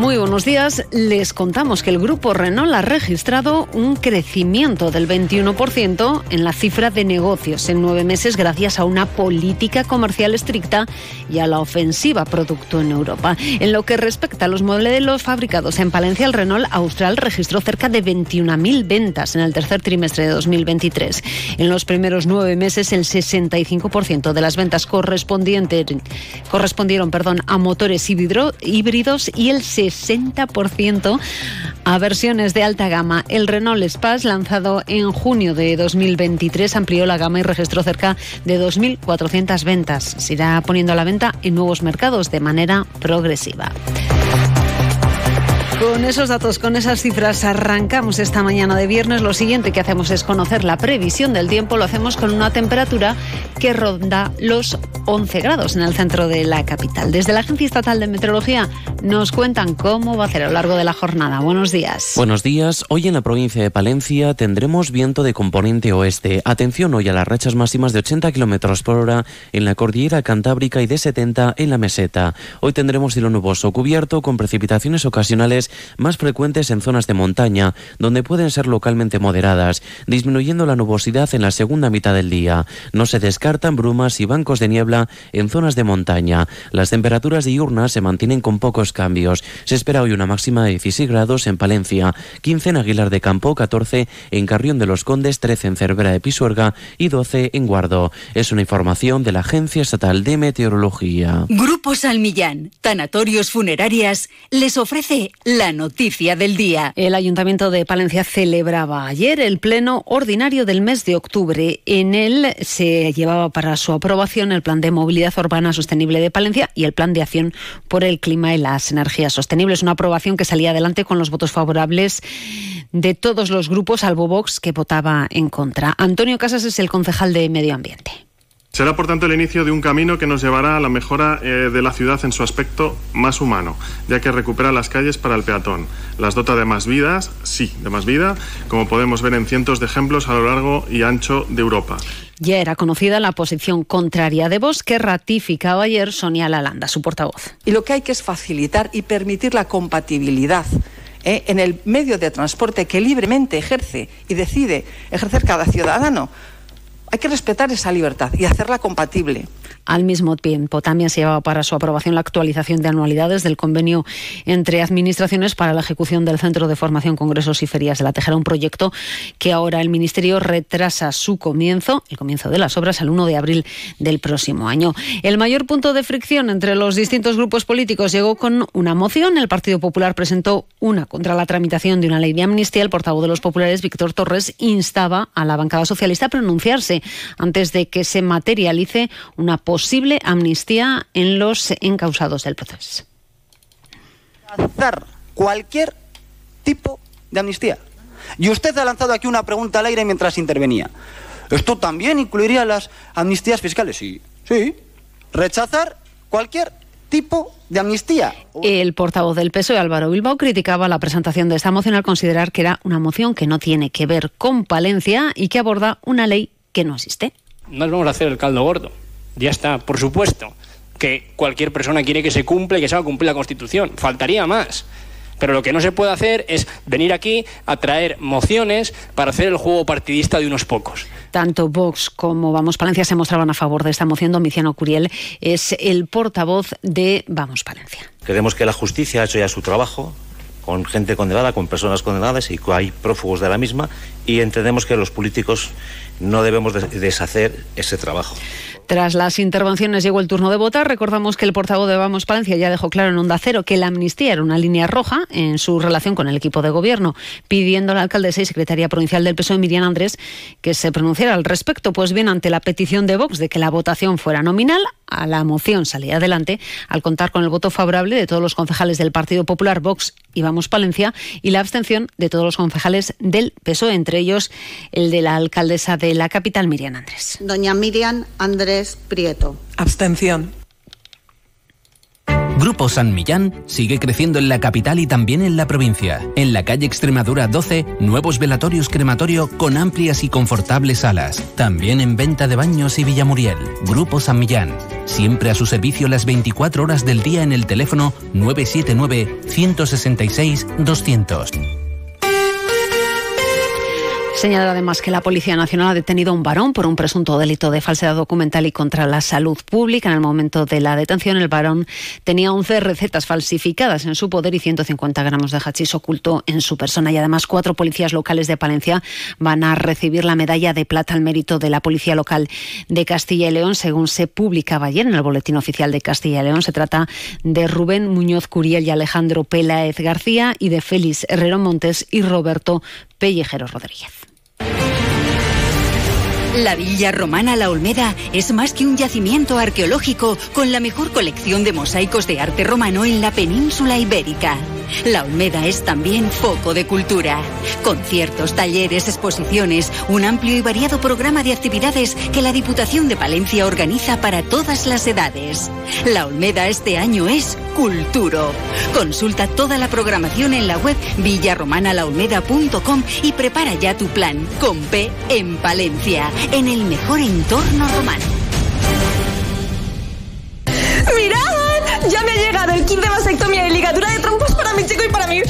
Muy buenos días. Les contamos que el grupo Renault ha registrado un crecimiento del 21% en la cifra de negocios en nueve meses gracias a una política comercial estricta y a la ofensiva producto en Europa. En lo que respecta a los modelos fabricados en Palencia, el Renault Austral registró cerca de 21.000 ventas en el tercer trimestre de 2023. En los primeros nueve meses, el 65% de las ventas correspondieron perdón, a motores híbridos y el 60% a versiones de alta gama. El Renault Espace, lanzado en junio de 2023, amplió la gama y registró cerca de 2.400 ventas. Se irá poniendo a la venta en nuevos mercados de manera progresiva. Con esos datos, con esas cifras, arrancamos esta mañana de viernes. Lo siguiente que hacemos es conocer la previsión del tiempo. Lo hacemos con una temperatura que ronda los 11 grados en el centro de la capital. Desde la Agencia Estatal de Meteorología nos cuentan cómo va a ser a lo largo de la jornada. Buenos días. Buenos días. Hoy en la provincia de Palencia tendremos viento de componente oeste. Atención hoy a las rachas máximas de 80 kilómetros por hora en la cordillera cantábrica y de 70 en la meseta. Hoy tendremos cielo nuboso cubierto con precipitaciones ocasionales más frecuentes en zonas de montaña, donde pueden ser localmente moderadas, disminuyendo la nubosidad en la segunda mitad del día. No se descartan brumas y bancos de niebla en zonas de montaña. Las temperaturas diurnas se mantienen con pocos cambios. Se espera hoy una máxima de 16 grados en Palencia, 15 en Aguilar de Campo, 14 en Carrión de los Condes, 13 en Cervera de Pisuerga y 12 en Guardo. Es una información de la Agencia Estatal de Meteorología. Grupo Salmillán, Tanatorios Funerarias, les ofrece la noticia del día. El Ayuntamiento de Palencia celebraba ayer el pleno ordinario del mes de octubre. En él se llevaba para su aprobación el Plan de Movilidad Urbana Sostenible de Palencia y el Plan de Acción por el Clima y las Energías Sostenibles. Una aprobación que salía adelante con los votos favorables de todos los grupos, salvo Vox, que votaba en contra. Antonio Casas es el concejal de Medio Ambiente. Será, por tanto, el inicio de un camino que nos llevará a la mejora eh, de la ciudad en su aspecto más humano, ya que recupera las calles para el peatón. Las dota de más vidas, sí, de más vida, como podemos ver en cientos de ejemplos a lo largo y ancho de Europa. Ya era conocida la posición contraria de Vox que ratificaba ayer Sonia Lalanda, su portavoz. Y lo que hay que es facilitar y permitir la compatibilidad eh, en el medio de transporte que libremente ejerce y decide ejercer cada ciudadano hay que respetar esa libertad y hacerla compatible. Al mismo tiempo, también se llevaba para su aprobación la actualización de anualidades del convenio entre administraciones para la ejecución del Centro de Formación, Congresos y Ferias de la Tejera, un proyecto que ahora el Ministerio retrasa su comienzo, el comienzo de las obras, al 1 de abril del próximo año. El mayor punto de fricción entre los distintos grupos políticos llegó con una moción. El Partido Popular presentó una contra la tramitación de una ley de amnistía. El portavoz de los populares, Víctor Torres, instaba a la bancada socialista a pronunciarse antes de que se materialice una posible amnistía en los encausados del proceso. Hacer cualquier tipo de amnistía. Y usted ha lanzado aquí una pregunta al aire mientras intervenía. ¿Esto también incluiría las amnistías fiscales? Sí, sí. Rechazar cualquier tipo de amnistía. El portavoz del PSOE, Álvaro Bilbao, criticaba la presentación de esta moción al considerar que era una moción que no tiene que ver con Palencia y que aborda una ley que no existe. No vamos a hacer el caldo gordo. Ya está, por supuesto, que cualquier persona quiere que se cumpla y que se haga cumplir la Constitución. Faltaría más. Pero lo que no se puede hacer es venir aquí a traer mociones para hacer el juego partidista de unos pocos. Tanto Vox como Vamos Palencia se mostraban a favor de esta moción. Domiciano Curiel es el portavoz de Vamos Palencia. Creemos que la justicia ha hecho ya su trabajo con gente condenada, con personas condenadas y hay prófugos de la misma y entendemos que los políticos no debemos deshacer ese trabajo. Tras las intervenciones llegó el turno de votar. Recordamos que el portavoz de Vamos Palencia ya dejó claro en Onda Cero que la amnistía era una línea roja en su relación con el equipo de gobierno, pidiendo a la alcaldesa y secretaria provincial del PSOE, Miriam Andrés, que se pronunciara al respecto. Pues bien, ante la petición de Vox de que la votación fuera nominal, a la moción salía adelante al contar con el voto favorable de todos los concejales del Partido Popular, Vox y Vamos Palencia, y la abstención de todos los concejales del PSOE, entre ellos el de la alcaldesa de la capital, Miriam Andrés. Doña Miriam Andrés Prieto. Abstención. Grupo San Millán sigue creciendo en la capital y también en la provincia. En la calle Extremadura 12, nuevos velatorios crematorio con amplias y confortables salas. También en venta de baños y Villamuriel. Grupo San Millán. Siempre a su servicio las 24 horas del día en el teléfono 979 166 200. Señala además que la Policía Nacional ha detenido a un varón por un presunto delito de falsedad documental y contra la salud pública. En el momento de la detención, el varón tenía 11 recetas falsificadas en su poder y 150 gramos de hachís oculto en su persona. Y además, cuatro policías locales de Palencia van a recibir la medalla de plata al mérito de la Policía Local de Castilla y León, según se publicaba ayer en el Boletín Oficial de Castilla y León. Se trata de Rubén Muñoz Curiel y Alejandro Peláez García y de Félix Herrero Montes y Roberto Pellejero Rodríguez. La Villa Romana La Olmeda es más que un yacimiento arqueológico con la mejor colección de mosaicos de arte romano en la península ibérica. La Olmeda es también foco de cultura. Conciertos, talleres, exposiciones, un amplio y variado programa de actividades que la Diputación de Palencia organiza para todas las edades. La Olmeda este año es Culturo. Consulta toda la programación en la web villaromanalaolmeda.com y prepara ya tu plan con P en Palencia, en el mejor entorno romano. Kit de vasectomía y ligadura de trompos para mi chico y para mí.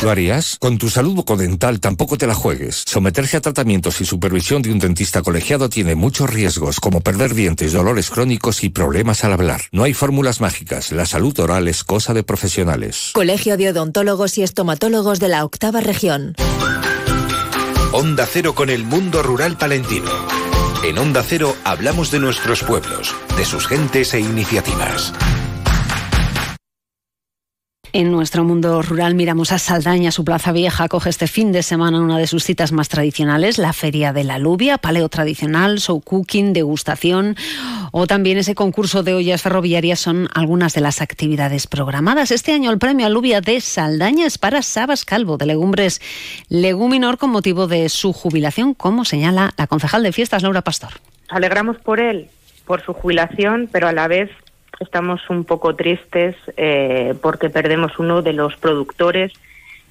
¿Lo harías? Con tu salud bucodental tampoco te la juegues. Someterse a tratamientos y supervisión de un dentista colegiado tiene muchos riesgos, como perder dientes, dolores crónicos y problemas al hablar. No hay fórmulas mágicas. La salud oral es cosa de profesionales. Colegio de Odontólogos y Estomatólogos de la Octava Región. Onda Cero con el mundo rural palentino. En Onda Cero hablamos de nuestros pueblos, de sus gentes e iniciativas. En nuestro mundo rural miramos a Saldaña, su plaza vieja acoge este fin de semana una de sus citas más tradicionales, la Feria de la Lubia, paleo tradicional, show cooking, degustación o también ese concurso de ollas ferroviarias son algunas de las actividades programadas. Este año el premio Alubia de Saldaña es para Sabas Calvo de Legumbres Leguminor con motivo de su jubilación, como señala la concejal de fiestas Laura Pastor. Alegramos por él, por su jubilación, pero a la vez estamos un poco tristes eh, porque perdemos uno de los productores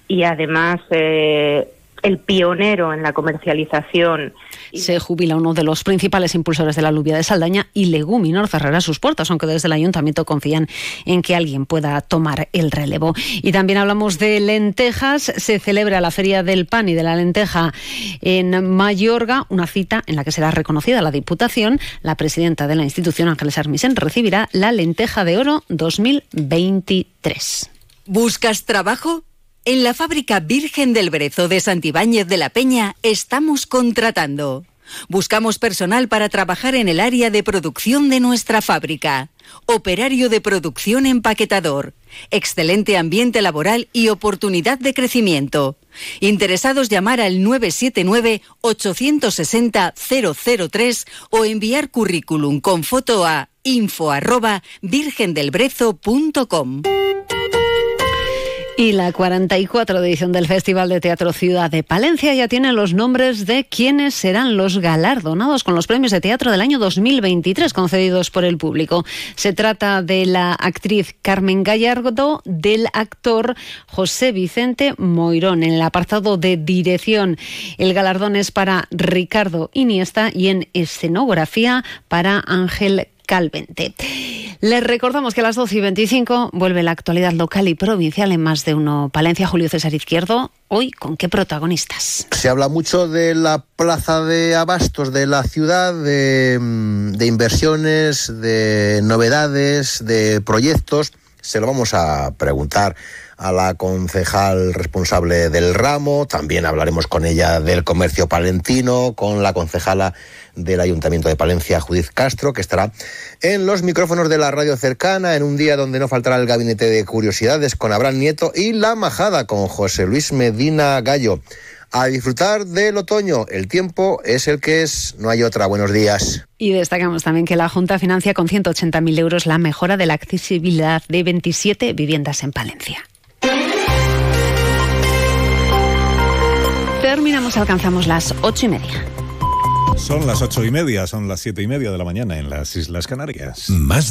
y además eh, el pionero en la comercialización. Se jubila uno de los principales impulsores de la alubia de Saldaña y Leguminor cerrará sus puertas, aunque desde el ayuntamiento confían en que alguien pueda tomar el relevo. Y también hablamos de lentejas. Se celebra la Feria del Pan y de la Lenteja en Mayorga, una cita en la que será reconocida la Diputación. La presidenta de la institución, Ángeles Armisen, recibirá la Lenteja de Oro 2023. ¿Buscas trabajo? En la fábrica Virgen del Brezo de Santibáñez de la Peña estamos contratando. Buscamos personal para trabajar en el área de producción de nuestra fábrica. Operario de producción empaquetador. Excelente ambiente laboral y oportunidad de crecimiento. Interesados llamar al 979-860-003 o enviar currículum con foto a info virgendelbrezo.com. Y la 44 edición del Festival de Teatro Ciudad de Palencia ya tiene los nombres de quienes serán los galardonados con los premios de teatro del año 2023 concedidos por el público. Se trata de la actriz Carmen Gallardo, del actor José Vicente Moirón. En el apartado de dirección, el galardón es para Ricardo Iniesta y en escenografía para Ángel Calvente. Les recordamos que a las 12 y 25 vuelve la actualidad local y provincial en más de uno. Palencia, Julio César Izquierdo. Hoy, ¿con qué protagonistas? Se habla mucho de la plaza de abastos de la ciudad, de, de inversiones, de novedades, de proyectos. Se lo vamos a preguntar a la concejal responsable del ramo, también hablaremos con ella del comercio palentino, con la concejala del Ayuntamiento de Palencia, Judith Castro, que estará en los micrófonos de la radio cercana en un día donde no faltará el gabinete de curiosidades con Abraham Nieto y la majada con José Luis Medina Gallo. A disfrutar del otoño, el tiempo es el que es, no hay otra. Buenos días. Y destacamos también que la Junta financia con 180.000 euros la mejora de la accesibilidad de 27 viviendas en Palencia. Terminamos, alcanzamos las ocho y media. Son las ocho y media, son las siete y media de la mañana en las Islas Canarias. Más